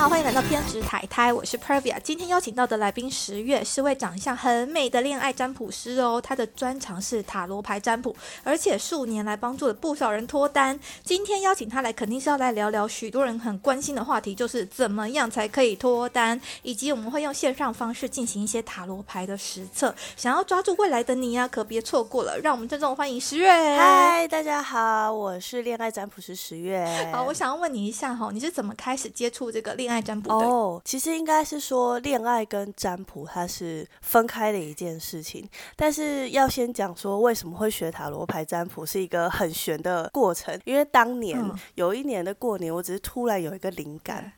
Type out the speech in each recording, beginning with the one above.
好，欢迎来到偏执台台，我是 Pervia。今天邀请到的来宾十月是位长相很美的恋爱占卜师哦，他的专长是塔罗牌占卜，而且数年来帮助了不少人脱单。今天邀请他来，肯定是要来聊聊许多人很关心的话题，就是怎么样才可以脱单，以及我们会用线上方式进行一些塔罗牌的实测。想要抓住未来的你呀，可别错过了。让我们郑重欢迎十月。嗨，大家好，我是恋爱占卜师十月。好，我想要问你一下哈，你是怎么开始接触这个恋爱占卜的？哦，其实应该是说恋爱跟占卜它是分开的一件事情，但是要先讲说为什么会学塔罗牌占卜是一个很玄的过程，因为当年嗯有一年的过年，我只是突然有一个灵感。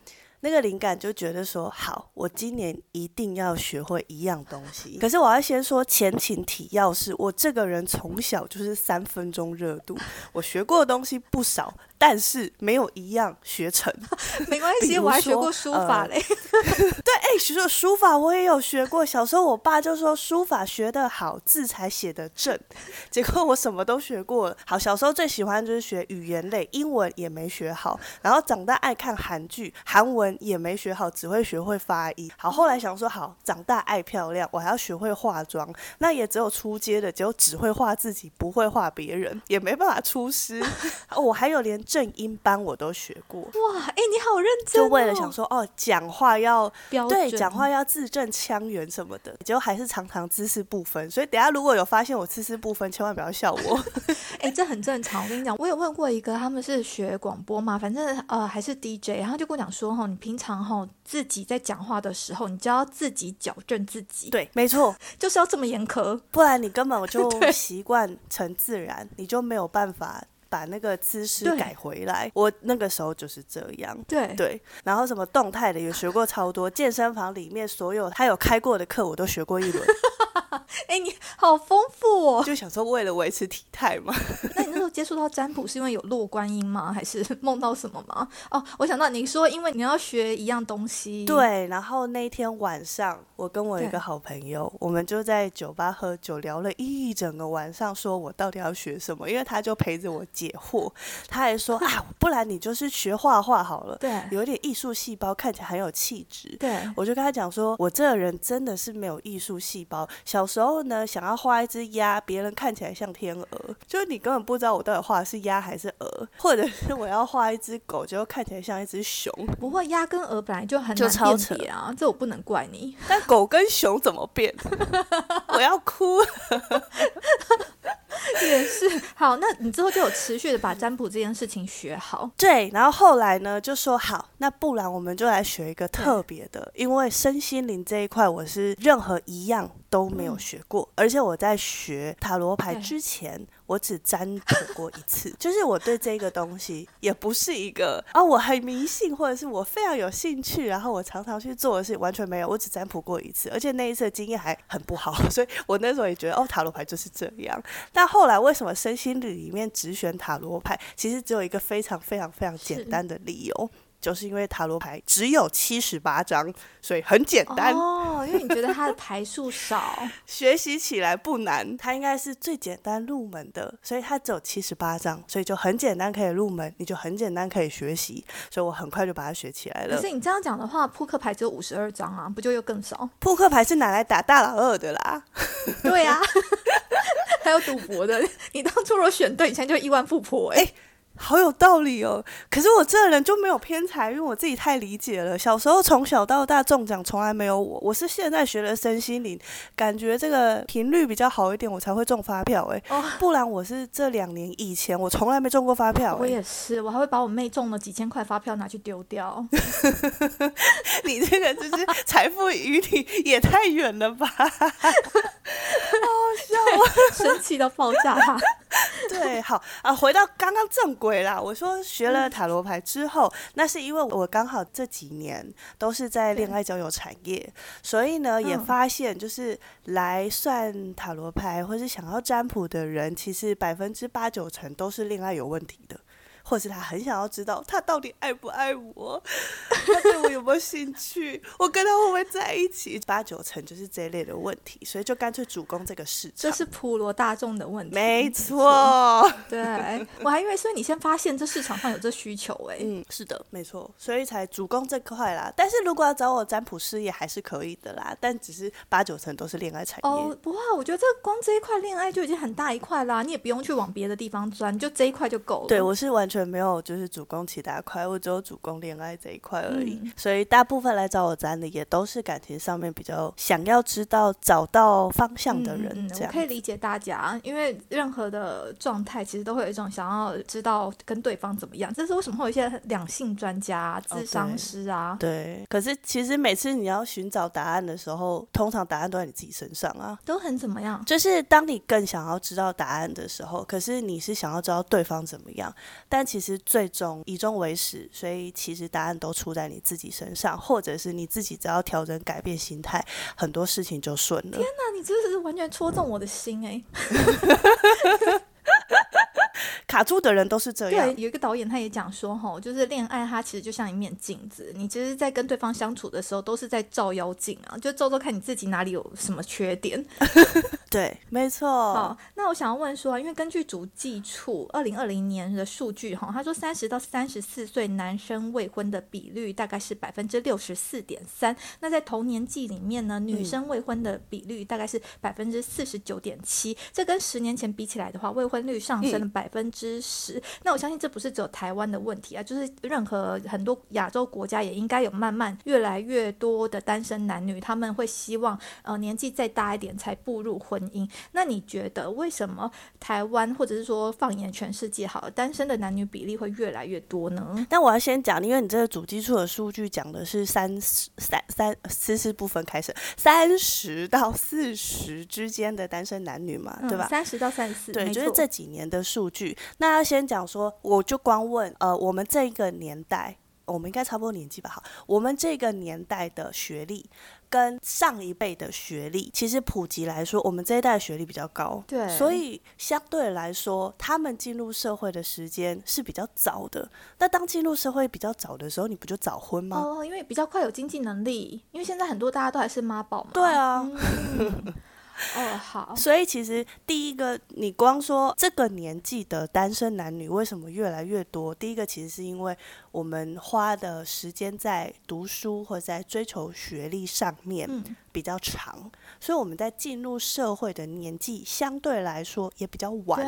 那个灵感就觉得说，好，我今年一定要学会一样东西。可是我要先说前情提要是，我这个人从小就是三分钟热度，我学过的东西不少，但是没有一样学成。没关系，我还学过书法呃嘞。对，哎、学说书法我也有学过。小时候我爸就说书法学得好，字才写得正。结果我什么都学过了。好，小时候最喜欢就是学语言类，英文也没学好。然后长大爱看韩剧，韩文也没学好，只会学会发音。好，后来想说好，长大爱漂亮，我还要学会化妆。那也只有出街的，只有只会画自己，不会画别人，也没办法出师。哦我还有连正音班我都学过。哇，哎、你好认真、哦，就为了想说，哦，讲话要标对，准讲话要字正腔圆什么的，结果还是常常姿势不分。所以等下如果有发现我姿势不分，千万不要笑我。哎、这很正常。我跟你讲，我有问过一个，他们是学广播嘛，反正呃还是 DJ，然后就跟我讲说，哈，你平常哈自己在讲话的时候，你就要自己矫正自己，，对，没错，就是要这么严苛。不然你根本就习惯成自然，你就没有办法把那个姿势改回来。我那个时候就是这样。对，对，然后什么动态的也学过超多，健身房里面所有他有开过的课我都学过一轮，哎、你好丰富哦。就想说为了维持体态嘛。那你那时候接触到占卜是因为有落观音吗？还是梦到什么吗？哦，我想到你说，因为你要学一样东西，，对，然后那天晚上，我跟我一个好朋友，我们就在酒吧喝酒，聊了一整个晚上，说我到底要学什么，因为他就陪着我解惑，他还说 啊，不然你就是学画画好了，对，有点艺术细胞，看起来很有气质。对，我就跟他讲说，我这个人真的是没有艺术细胞。小时候呢，想要画一只鸭，别人看起来像天鹅，就是你根本不知道我到底画的是鸭还是鹅，或者是我要画一只狗，结果看起来像一只熊。不会，鸭跟鹅本来就很难辨别啊，这我不能怪你。但狗跟熊怎么变？我要哭。也是，好，那你之后就有持续的把占卜这件事情学好。对，然后后来呢，就说好，那不然我们就来学一个特别的，因为身心灵这一块我是任何一样都没有学过，而且我在学塔罗牌之前，我只占卜过一次，就是我对这个东西也不是一个啊，我很迷信或者是我非常有兴趣，然后我常常去做的事，完全没有，我只占卜过一次，而且那一次的经验还很不好，所以我那时候也觉得哦，塔罗牌就是这样。但后来为什么身心里里面只选塔罗牌？其实只有一个非常非常非常简单的理由，就是因为塔罗牌只有七十八张，所以很简单，哦，因为你觉得它的牌数少，学习起来不难。它应该是最简单入门的，所以它只有七十八张，所以就很简单可以入门，你就很简单可以学习，所以我很快就把它学起来了可是。你这样讲的话，扑克牌只有五十二张啊，不就又更少？扑克牌是拿来打大老二的啦，对啊，还有赌博的，你当初如果选对，你现在就亿万富婆哎、好有道理哦。可是我这个人就没有偏财，因为我自己太理解了。小时候从小到大中奖从来没有我，我是现在学了身心灵，感觉这个频率比较好一点，我才会中发票哎、哦不然我是这两年以前我从来没中过发票我哎、也是，我还会把我妹中了几千块发票拿去丢掉。你这个就是财富与你也太远了吧？生气到爆炸哈。对，好啊，回到刚刚正轨啦。我说学了塔罗牌之后，那是因为我刚好这几年都是在恋爱交友产业，所以呢也嗯发现，就是来算塔罗牌或是想要占卜的人，其实百分之八九成都是恋爱有问题的。或是他很想要知道他到底爱不爱我，他对我有没有兴趣，我跟他会不会在一起，八九成就是这一类的问题，所以就干脆主攻这个市场。这是普罗大众的问题，没 错。对，我还以为所以你先发现这市场上有这需求哎，嗯，是的，没错，所以才主攻这块啦。但是如果要找我占卜事业还是可以的啦，但只是八九成都是恋爱产业。哦，不会，我觉得这光这一块恋爱就已经很大一块啦，你也不用去往别的地方钻，就这一块就够了。对我是完全没有就是主攻其他块，我只有主攻恋爱这一块而已。所以大部分来找我占的也都是感情上面比较想要知道找到方向的人。这样可以理解大家，因为任何的状态其实都会有一种想要知道跟对方怎么样。这是为什么会有一些两性专家、智商师啊？对。可是其实每次你要寻找答案的时候，通常答案都在你自己身上啊。都很怎么样？就是当你更想要知道答案的时候，可是你是想要知道对方怎么样，但其实最终以终为始，所以其实答案都出在你自己身上，或者是你自己只要调整、改变心态，很多事情就顺了。天哪，你真是完全戳中我的心哎！卡住的人都是这样。对，有一个导演他也讲说，哈，就是恋爱它其实就像一面镜子，你其实，在跟对方相处的时候，都是在照妖镜啊，就照照看你自己哪里有什么缺点。对，没错。好，那我想要问说，因为根据主计处二零二零年的数据，哈，他说三十到三十四岁男生未婚的比率大概是百分之六十四点三，那在同年纪里面呢，女生未婚的比率大概是百分之四十九点七，这跟十年前比起来的话，未婚率上升了百分之。知识，那我相信这不是只有台湾的问题啊，就是任何很多亚洲国家也应该有慢慢越来越多的单身男女，他们会希望呃年纪再大一点才步入婚姻。那你觉得为什么台湾或者是说放眼全世界，好单身的男女比例会越来越多呢？但我要先讲，因为你这个主基础的数据讲的是三十三三四四部分开始，三十到四十之间的单身男女嘛，对吧？三十到三十四，对，就是这几年的数据。那要先讲说，我就光问，呃，我们这一个年代，我们应该差不多年纪吧？好，我们这个年代的学历跟上一辈的学历，其实普及来说，我们这一代学历比较高，对，所以相对来说，他们进入社会的时间是比较早的。那当进入社会比较早的时候，你不就早婚吗？哦，因为比较快有经济能力，因为现在很多大家都还是妈宝嘛。对啊。哦，好。所以其实第一个，你光说这个年纪的单身男女为什么越来越多？第一个其实是因为我们花的时间在读书或者在追求学历上面比较长，所以我们在进入社会的年纪相对来说也比较晚。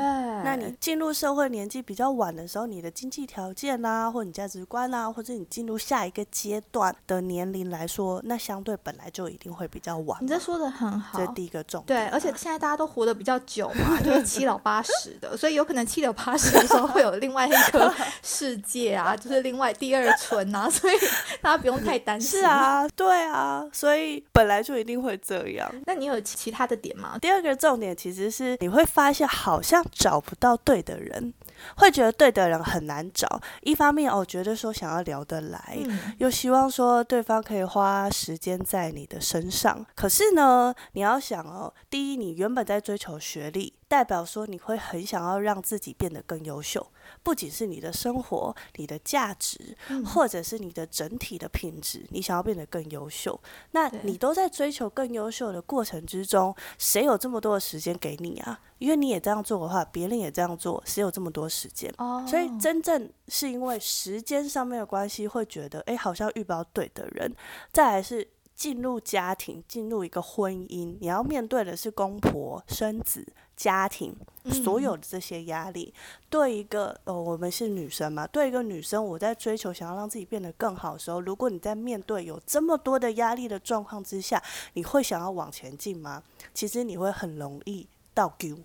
那你进入社会年纪比较晚的时候，你的经济条件啊，或你价值观啊，或者你进入下一个阶段的年龄来说，那相对本来就一定会比较晚。你这说的很好，这第一个重点。对，而且现在大家都活得比较久嘛，就是七老八十的，所以有可能七老八十的时候会有另外一个 世界啊，就是另外第二春啊，所以大家不用太担心。是啊，对啊，所以本来就一定会这样。那你有其他的点吗？第二个重点其实是你会发现好像找不到对的人。会觉得对的人很难找，一方面哦，觉得说想要聊得来，又希望说对方可以花时间在你的身上。可是呢，你要想哦，第一，你原本在追求学历，代表说你会很想要让自己变得更优秀。不仅是你的生活、你的价值，或者是你的整体的品质，你想要变得更优秀，那你都在追求更优秀的过程之中，谁有这么多的时间给你啊？因为你也这样做的话，别人也这样做，谁有这么多时间？哦，所以真正是因为时间上面的关系，会觉得哎，好像遇不到对的人。再来是进入家庭，进入一个婚姻，你要面对的是公婆、生子。家庭所有的这些压力，对一个呃，我们是女生嘛，对一个女生，我在追求想要让自己变得更好的时候，如果你在面对有这么多的压力的状况之下，你会想要往前进吗？其实你会很容易倒丢，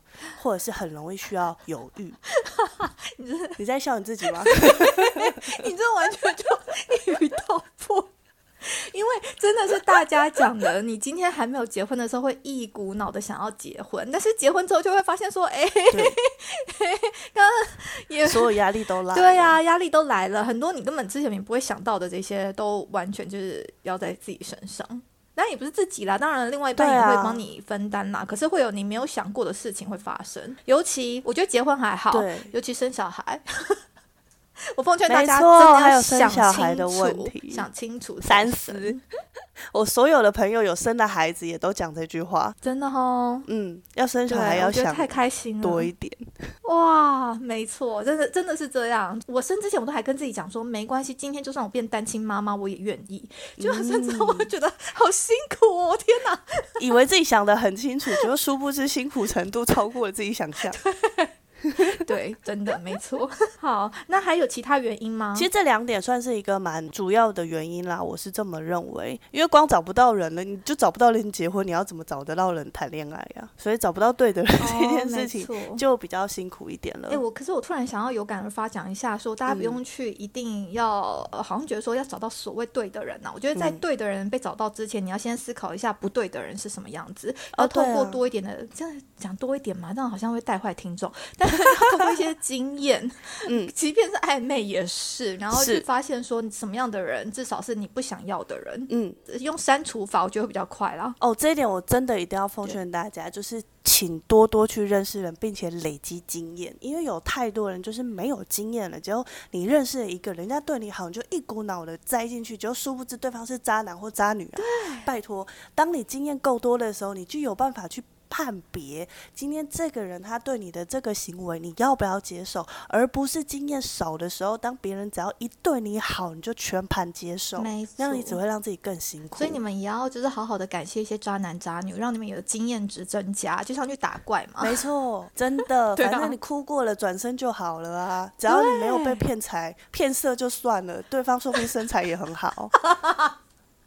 或者是很容易需要犹豫。你 你在笑你自己吗？你这完全就一语道破。因为真的是大家讲的，你今天还没有结婚的时候会一股脑的想要结婚，但是结婚之后就会发现说，哎，刚刚也所有压力都来，对呀，压力都来了，很多你根本之前你不会想到的这些，都完全就是要在自己身上。那也不是自己啦，当然另外一半也会帮你分担啦。可是会有你没有想过的事情会发生，尤其我觉得结婚还好，尤其生小孩。我奉劝大家真的要还有生想小孩的问题想清楚三思。我所有的朋友有生的孩子也都讲这句话，真的哦。嗯，要生，小孩要想太开心了。多一点。哇，没错，真的真的是这样。我生之前我都还跟自己讲说，没关系，今天就算我变单亲妈妈，我也愿意。就生之后，我觉得好辛苦哦，天哪！以为自己想的很清楚，结果殊不知辛苦程度超过了自己想象。对，真的没错。好，那还有其他原因吗？其实这两点算是一个蛮主要的原因啦，我是这么认为。因为光找不到人了，你就找不到人结婚，你要怎么找得到人谈恋爱呀？所以找不到对的人 这件事情就比较辛苦一点了。哎、我可是我突然想要有感而发讲一下说大家不用去一定要、呃好像觉得说要找到所谓对的人呐、我觉得在嗯对的人被找到之前，你要先思考一下不对的人是什么样子，哦要透过多一点的，这样讲多一点嘛，这样好像会带坏听众，但是要透过一些经验，嗯，即便是暧昧也是，然后去是发现说你什么样的人至少是你不想要的人，嗯，用删除法我觉得会比较快啦。哦，这一点我真的一定要奉劝大家，就是请多多去认识人，并且累积经验，因为有太多人就是没有经验了，结果你认识了一个人家对你好，你就一股脑的栽进去，结果殊不知对方是渣男或渣女啊。拜托，当你经验够多的时候，你就有办法去。判别今天这个人他对你的这个行为，你要不要接受，而不是经验少的时候，当别人只要一对你好，你就全盘接受，没那样你只会让自己更辛苦。所以你们也要就是好好的感谢一些渣男渣女，让你们有经验值增加，就像去打怪嘛。没错，真的，反正你哭过了，转身就好了啊。只要你没有被骗财、骗色就算了，对方说不定身材也很好，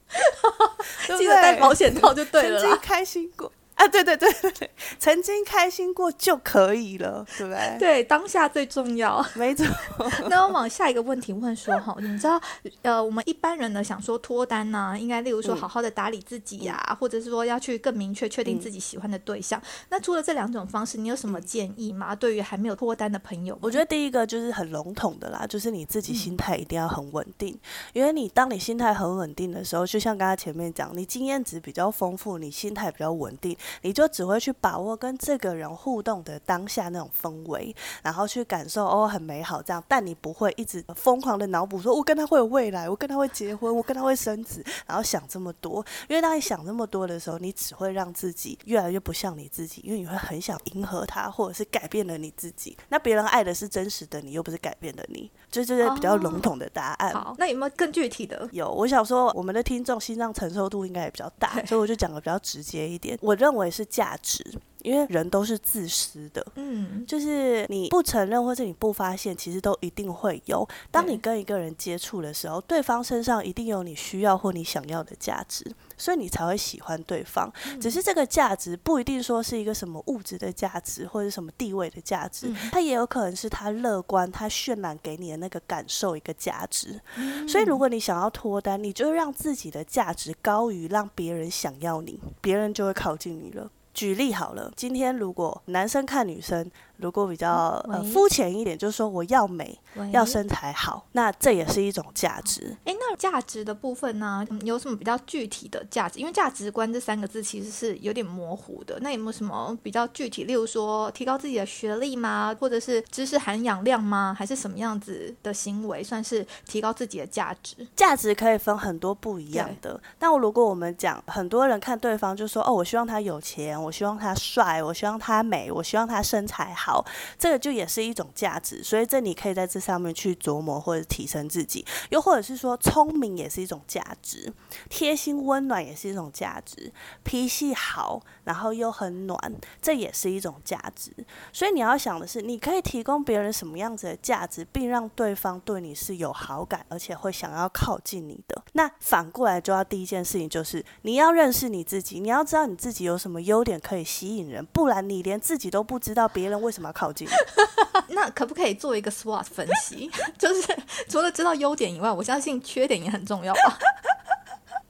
记得戴对保险套就对了曾经。开心过啊，对对对对对，曾经开心过就可以了，对不对？对，当下最重要。没错，那我往下一个问题问说哈，你知道呃，我们一般人呢想说脱单呢、应该例如说嗯好好的打理自己呀、或者是说要去更明确确定自己喜欢的对象。那除了这两种方式，你有什么建议吗？对于还没有脱单的朋友，我觉得第一个就是很笼统的啦，就是你自己心态一定要很稳定，因为你当你心态很稳定的时候，就像刚刚前面讲，你经验值比较丰富，你心态比较稳定，你就只会去把握跟这个人互动的当下那种氛围，然后去感受哦很美好这样，但你不会一直疯狂的脑补说我跟他会有未来，我跟他会结婚，我跟他会生子，然后想这么多，因为当你想这么多的时候，你只会让自己越来越不像你自己，因为你会很想迎合他，或者是改变了你自己。那别人爱的是真实的你，又不是改变的你，这就是比较笼统的答案。好，那有没有更具体的？有，我想说，我们的听众心脏承受度应该也比较大，所以我就讲的比较直接一点。我认认为是价值，因为人都是自私的。嗯，就是你不承认或者你不发现，其实都一定会有。当你跟一个人接触的时候，对方身上一定有你需要或你想要的价值，所以你才会喜欢对方。嗯只是这个价值不一定说是一个什么物质的价值或者什么地位的价值，嗯它也有可能是他乐观、他渲染给你的那个感受一个价值。嗯所以，如果你想要脱单，你就让自己的价值高于让别人想要你，别人就会靠近你了。举例好了，今天如果男生看女生，如果比较呃肤浅一点，就是说我要美，要身材好，那这也是一种价值。哎，那价值的部分呢，嗯有什么比较具体的价值？因为价值观这三个字其实是有点模糊的。那有没有什么比较具体？例如说，提高自己的学历吗？或者是知识含氧量吗？还是什么样子的行为算是提高自己的价值？价值可以分很多不一样的。那如果我们讲，很多人看对方就说：“哦，我希望他有钱，我希望他帅，我希望他美，我希望他身材好。”好这个就也是一种价值。所以这你可以在这上面去琢磨或者提升自己，又或者是说聪明也是一种价值，贴心温暖也是一种价值，脾气好，然后又很暖，这也是一种价值。所以你要想的是，你可以提供别人什么样子的价值，并让对方对你是有好感，而且会想要靠近你的。那反过来就要第一件事情就是，你要认识你自己，你要知道你自己有什么优点可以吸引人，不然你连自己都不知道，别人为什么靠近？那可不可以做一个 SWOT 分析？就是除了知道优点以外，我相信缺点也很重要吧？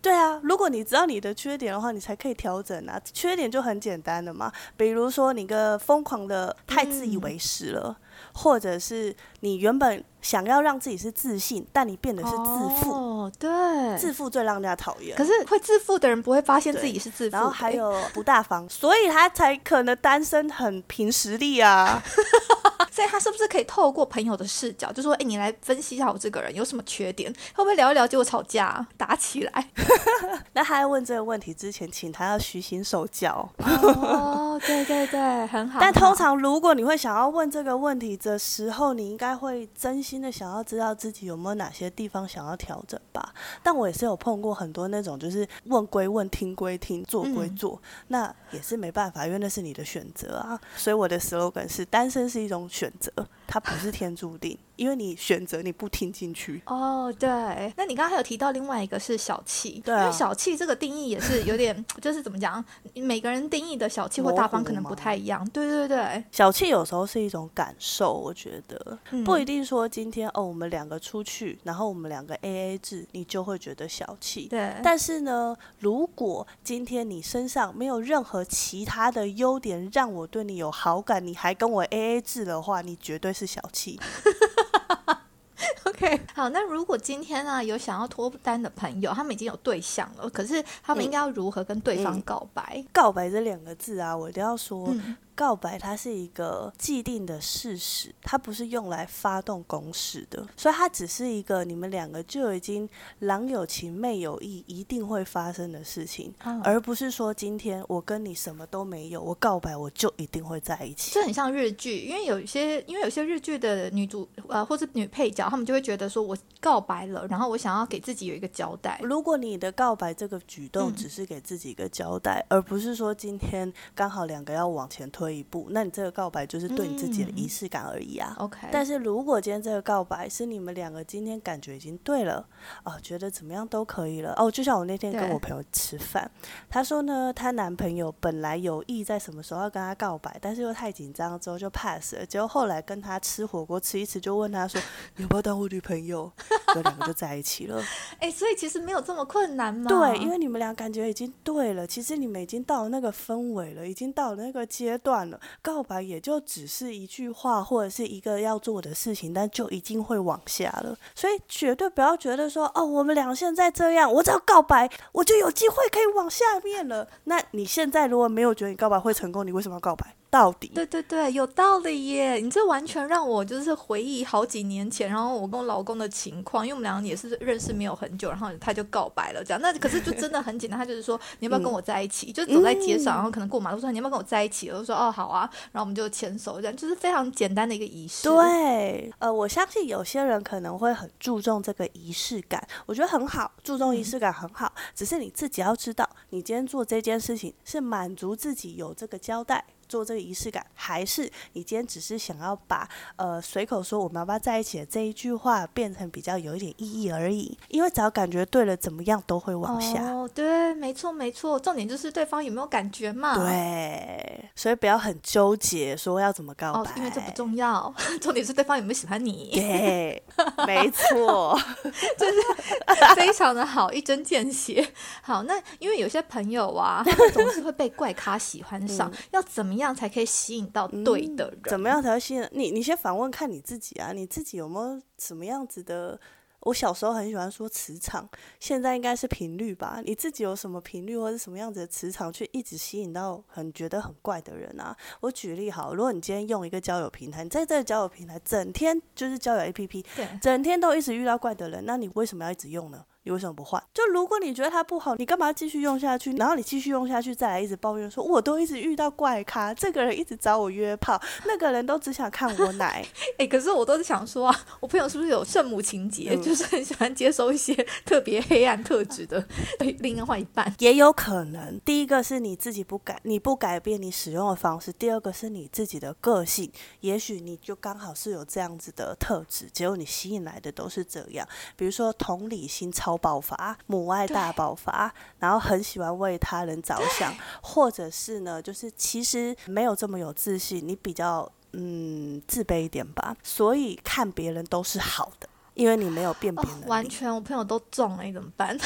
对啊，如果你知道你的缺点的话，你才可以调整啊。缺点就很简单的嘛，比如说你个疯狂的太自以为是了，或者是你原本想要让自己是自信，但你变得是自负。哦，对，自负最让人家讨厌。可是会自负的人不会发现自己是自负，然后还有不大方，所以他才可能单身很凭实力啊。所以他是不是可以透过朋友的视角，就说，哎，你来分析一下我这个人有什么缺点，会不会聊一聊结果吵架打起来？那他在问这个问题之前，请他要虚心受教。哦，对对对，很好。但通常如果你会想要问这个问题的时候，你应该会真心的想要知道自己有没有哪些地方想要调整吧。但我也是有碰过很多那种，就是问归问，听归听，做归做，那也是没办法，因为那是你的选择啊。所以我的 slogan 是：单身是一种选择，它不是天注定。因为你选择你不听进去哦，对。那你刚刚还有提到另外一个是小气，对，因为小气这个定义也是有点，就是怎么讲，每个人定义的小气或大方可能不太一样。对对对，小气有时候是一种感受，我觉得不一定说今天哦，我们两个出去，然后我们两个 A A 制，你就会觉得小气。对。但是呢，如果今天你身上没有任何其他的优点让我对你有好感，你还跟我 A A 制的话，你绝对是小气。OK，好，那如果今天呢有想要脱单的朋友，他们已经有对象了，可是他们应该要如何跟对方告白？告白这两个字啊，我一定要说。告白它是一个既定的事实，它不是用来发动攻势的，所以它只是一个你们两个就已经郎有情妹有意，一定会发生的事情，而不是说今天我跟你什么都没有，我告白我就一定会在一起。这很像日剧，因为有一些因为有些日剧的女主呃或是女配角，他们就会觉得说我告白了，然后我想要给自己有一个交代。如果你的告白这个举动只是给自己一个交代，而不是说今天刚好两个要往前推。退一步，那你这个告白就是对你自己的仪式感而已啊。OK，但是如果今天这个告白是你们两个今天感觉已经对了，哦，觉得怎么样都可以了。哦，就像我那天跟我朋友吃饭，她说呢，她男朋友本来有意在什么时候要跟她告白，但是又太紧张，之后就 pass 了。结果后来跟她吃火锅吃一次，就问她说：“ 你要不要当我女朋友？”就两个就在一起了。哎，所以其实没有这么困难嘛？对，因为你们俩感觉已经对了，其实你们已经到了那个氛围了，已经到了那个阶段。了，告白也就只是一句话或者是一个要做的事情，但就已经会往下了。所以绝对不要觉得说哦，我们俩现在这样，我只要告白，我就有机会可以往下面了。那你现在如果没有觉得你告白会成功，你为什么要告白？到底对对对，有道理耶！你这完全让我就是回忆好几年前，然后我跟我老公的情况，因为我们两个也是认识没有很久，然后他就告白了，这样。那可是就真的很简单，他就是说你要不要跟我在一起？就走在街上，然后可能过马路说你要不要跟我在一起？我就说哦好啊，然后我们就牵手，这样就是非常简单的一个仪式。对，呃，我相信有些人可能会很注重这个仪式感，我觉得很好，注重仪式感很好，只是你自己要知道，你今天做这件事情是满足自己有这个交代。做这个仪式感，还是你今天只是想要把呃随口说我们要不要在一起的这一句话变成比较有一点意义而已？因为只要感觉对了，怎么样都会往下。哦，对，没错没错，重点就是对方有没有感觉嘛。对，所以不要很纠结说要怎么告白，因为这不重要，重点是对方有没有喜欢你。对，没错，就是非常的好，一针见血。好，那因为有些朋友啊，他们总是会被怪咖喜欢上，要怎么样？这样才可以吸引到对的人。怎么样才会吸引你？你先反问看你自己啊，你自己有没有什么样子的？我小时候很喜欢说磁场，现在应该是频率吧？你自己有什么频率或者什么样子的磁场，去一直吸引到很觉得很怪的人啊？我举例好，如果你今天用一个交友平台，你在这个交友平台整天就是交友 APP，对，整天都一直遇到怪的人，那你为什么要一直用呢？你为什么不换？就如果你觉得它不好，你干嘛继续用下去？然后你继续用下去，再来一直抱怨说，我都一直遇到怪咖，这个人一直找我约炮，那个人都只想看我奶。哎，可是我都是想说啊，我朋友是不是有圣母情节，就是很喜欢接收一些 特别黑暗特质的另外一半？也有可能。第一个是你自己不改，你不改变你使用的方式；第二个是你自己的个性，也许你就刚好是有这样子的特质，结果你吸引来的都是这样。比如说同理心超。爆发，母爱大爆发，然后很喜欢为他人着想，或者是呢，就是其实没有这么有自信，你比较嗯自卑一点吧，所以看别人都是好的，因为你没有辨别能力。完全，我朋友都中了，你怎么办？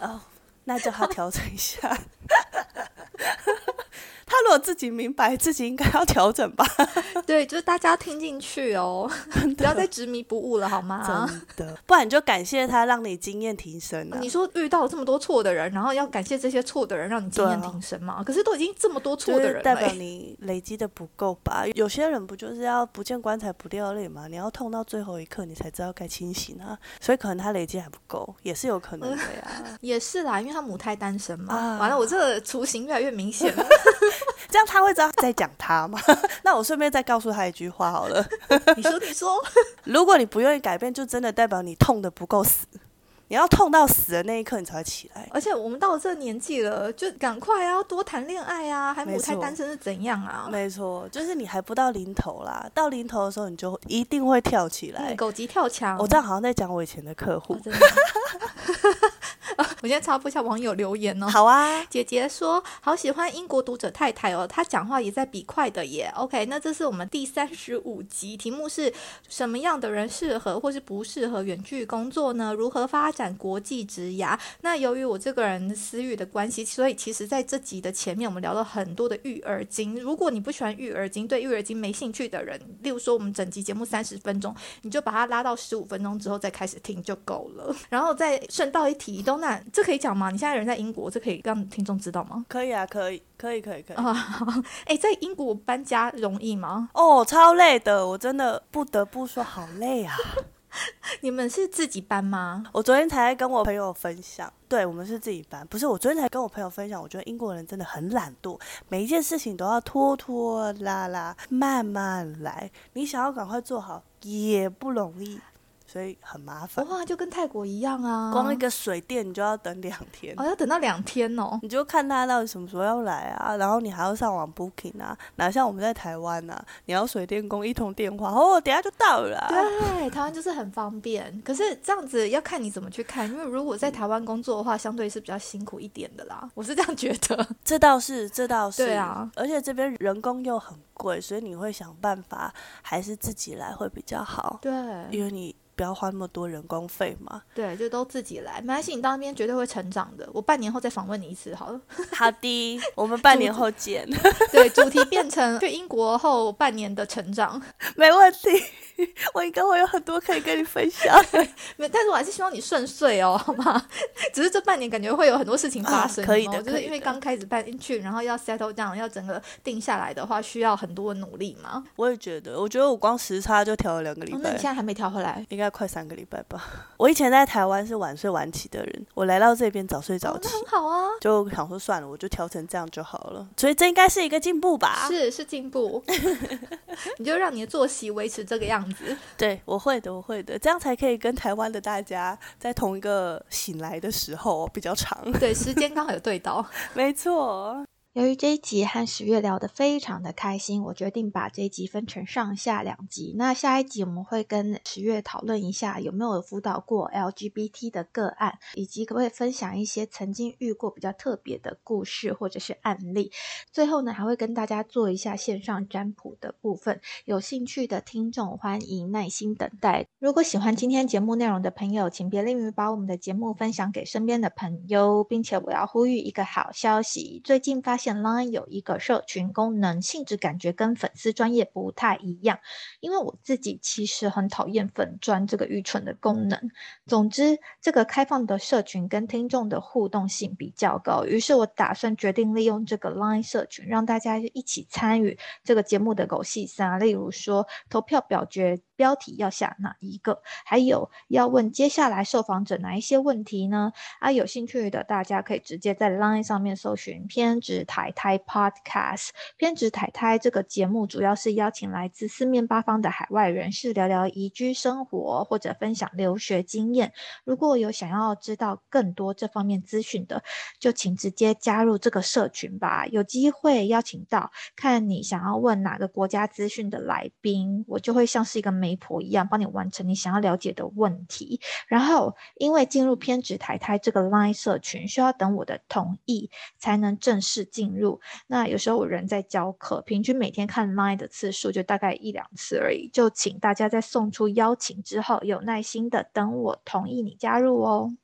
哦，那叫他调整一下。他如果自己明白，自己应该要调整吧。对，就是大家听进去哦，不要再执迷不悟了，好吗？真的，不然你就感谢他，让你经验提升了。你说遇到这么多错的人，然后要感谢这些错的人，让你经验提升嘛？可是都已经这么多错的人，代表你累积的不够吧？有些人不就是要不见棺材不掉泪吗？你要痛到最后一刻，你才知道该清醒啊。所以可能他累积还不够，也是有可能的呀。也是啦，因为他母胎单身嘛。完了，我这个雏形越来越明显了。他会知道在讲他吗？那我顺便再告诉他一句话好了。你说，你说，如果你不愿意改变，就真的代表你痛的不够死。你要痛到死的那一刻，你才会起来。而且我们到了这个年纪了，就赶快啊，多谈恋爱啊，还母胎单身是怎样啊？没错，就是你还不到临头啦，到临头的时候，你就一定会跳起来，狗急跳墙。我这样好像在讲我以前的客户。我先插播一下网友留言哦。好啊，姐姐说好喜欢英国读者太太哦，她讲话也在比快的耶。OK，那这是我们第三十五集，题目是什么样的人适合或是不适合远距工作呢？如何发展国际职涯？那由于我这个人私欲的关系，所以其实在这集的前面我们聊了很多的育儿经。如果你不喜欢育儿经，对育儿经没兴趣的人，例如说我们整集节目三十分钟，你就把它拉到十五分钟之后再开始听就够了。然后再顺道一提，都那。这可以讲吗？你现在人在英国，这可以让听众知道吗？可以啊，可以，可以，可以，可以啊！哎，在英国搬家容易吗？哦，超累的，我真的不得不说，好累啊！你们是自己搬吗？我昨天才跟我朋友分享，对我们是自己搬，不是我昨天才跟我朋友分享，我觉得英国人真的很懒惰，每一件事情都要拖拖拉拉，慢慢来，你想要赶快做好也不容易。所以很麻烦哇，就跟泰国一样啊，光一个水电你就要等两天哦，要等到两天哦。你就看他到底什么时候要来啊，然后你还要上网 booking 啊，哪像我们在台湾呐，你要水电工一通电话哦，等下就到了。对，台湾就是很方便，可是这样子要看你怎么去看，因为如果在台湾工作的话，相对是比较辛苦一点的啦，我是这样觉得。这倒是，这倒是，对啊，而且这边人工又很贵，所以你会想办法还是自己来会比较好。对，因为你。不要花那么多人工费嘛？对，就都自己来。没关系，你到那边绝对会成长的。我半年后再访问你一次好了。好的，我们半年后见。对，主题变成去英国后半年的成长，没问题。我应该会有很多可以跟你分享。没，但是我还是希望你顺遂哦，好吗？只是这半年感觉会有很多事情发生。可以的，就是因为刚开始搬进去，然后要 settle down，要整个定下来的话，需要很多努力嘛。我也觉得，我觉得我光时差就调了两个礼拜。那你现在还没调回来？应该。快三个礼拜吧。我以前在台湾是晚睡晚起的人，我来到这边早睡早起，很好啊。就想说算了，我就调成这样就好了。所以这应该是一个进步吧？是是进步。你就让你的作息维持这个样子。对，我会的，我会的，这样才可以跟台湾的大家在同一个醒来的时候比较长。对，时间刚好有对到。没错。由于这一集和十月聊得非常的开心，我决定把这一集分成上下两集。那下一集我们会跟十月讨论一下有没有辅导过 LGBT 的个案，以及可不可以分享一些曾经遇过比较特别的故事或者是案例。最后呢，还会跟大家做一下线上占卜的部分。有兴趣的听众欢迎耐心等待。如果喜欢今天节目内容的朋友，请别吝于把我们的节目分享给身边的朋友，并且我要呼吁一个好消息：最近发现 Line 有一个社群功能，性质感觉跟粉丝专业不太一样。因为我自己其实很讨厌粉专这个愚蠢的功能。总之，这个开放的社群跟听众的互动性比较高，于是我打算决定利用这个 Line 社群，让大家一起参与这个节目的狗戏三，例如说投票表决。标题要下哪一个？还有要问接下来受访者哪一些问题呢？啊，有兴趣的大家可以直接在 Line 上面搜寻“偏执台台 Podcast”。偏执台台这个节目主要是邀请来自四面八方的海外人士聊聊移居生活或者分享留学经验。如果有想要知道更多这方面资讯的，就请直接加入这个社群吧。有机会邀请到看你想要问哪个国家资讯的来宾，我就会像是一个媒。婆一样帮你完成你想要了解的问题，然后因为进入偏执台台这个 Line 社群需要等我的同意才能正式进进入。那有时候我人在教课，平均每天看 Line 的次数就大概一两次而已。就请大家在送出邀请之后，有耐心的等我同意你加入哦。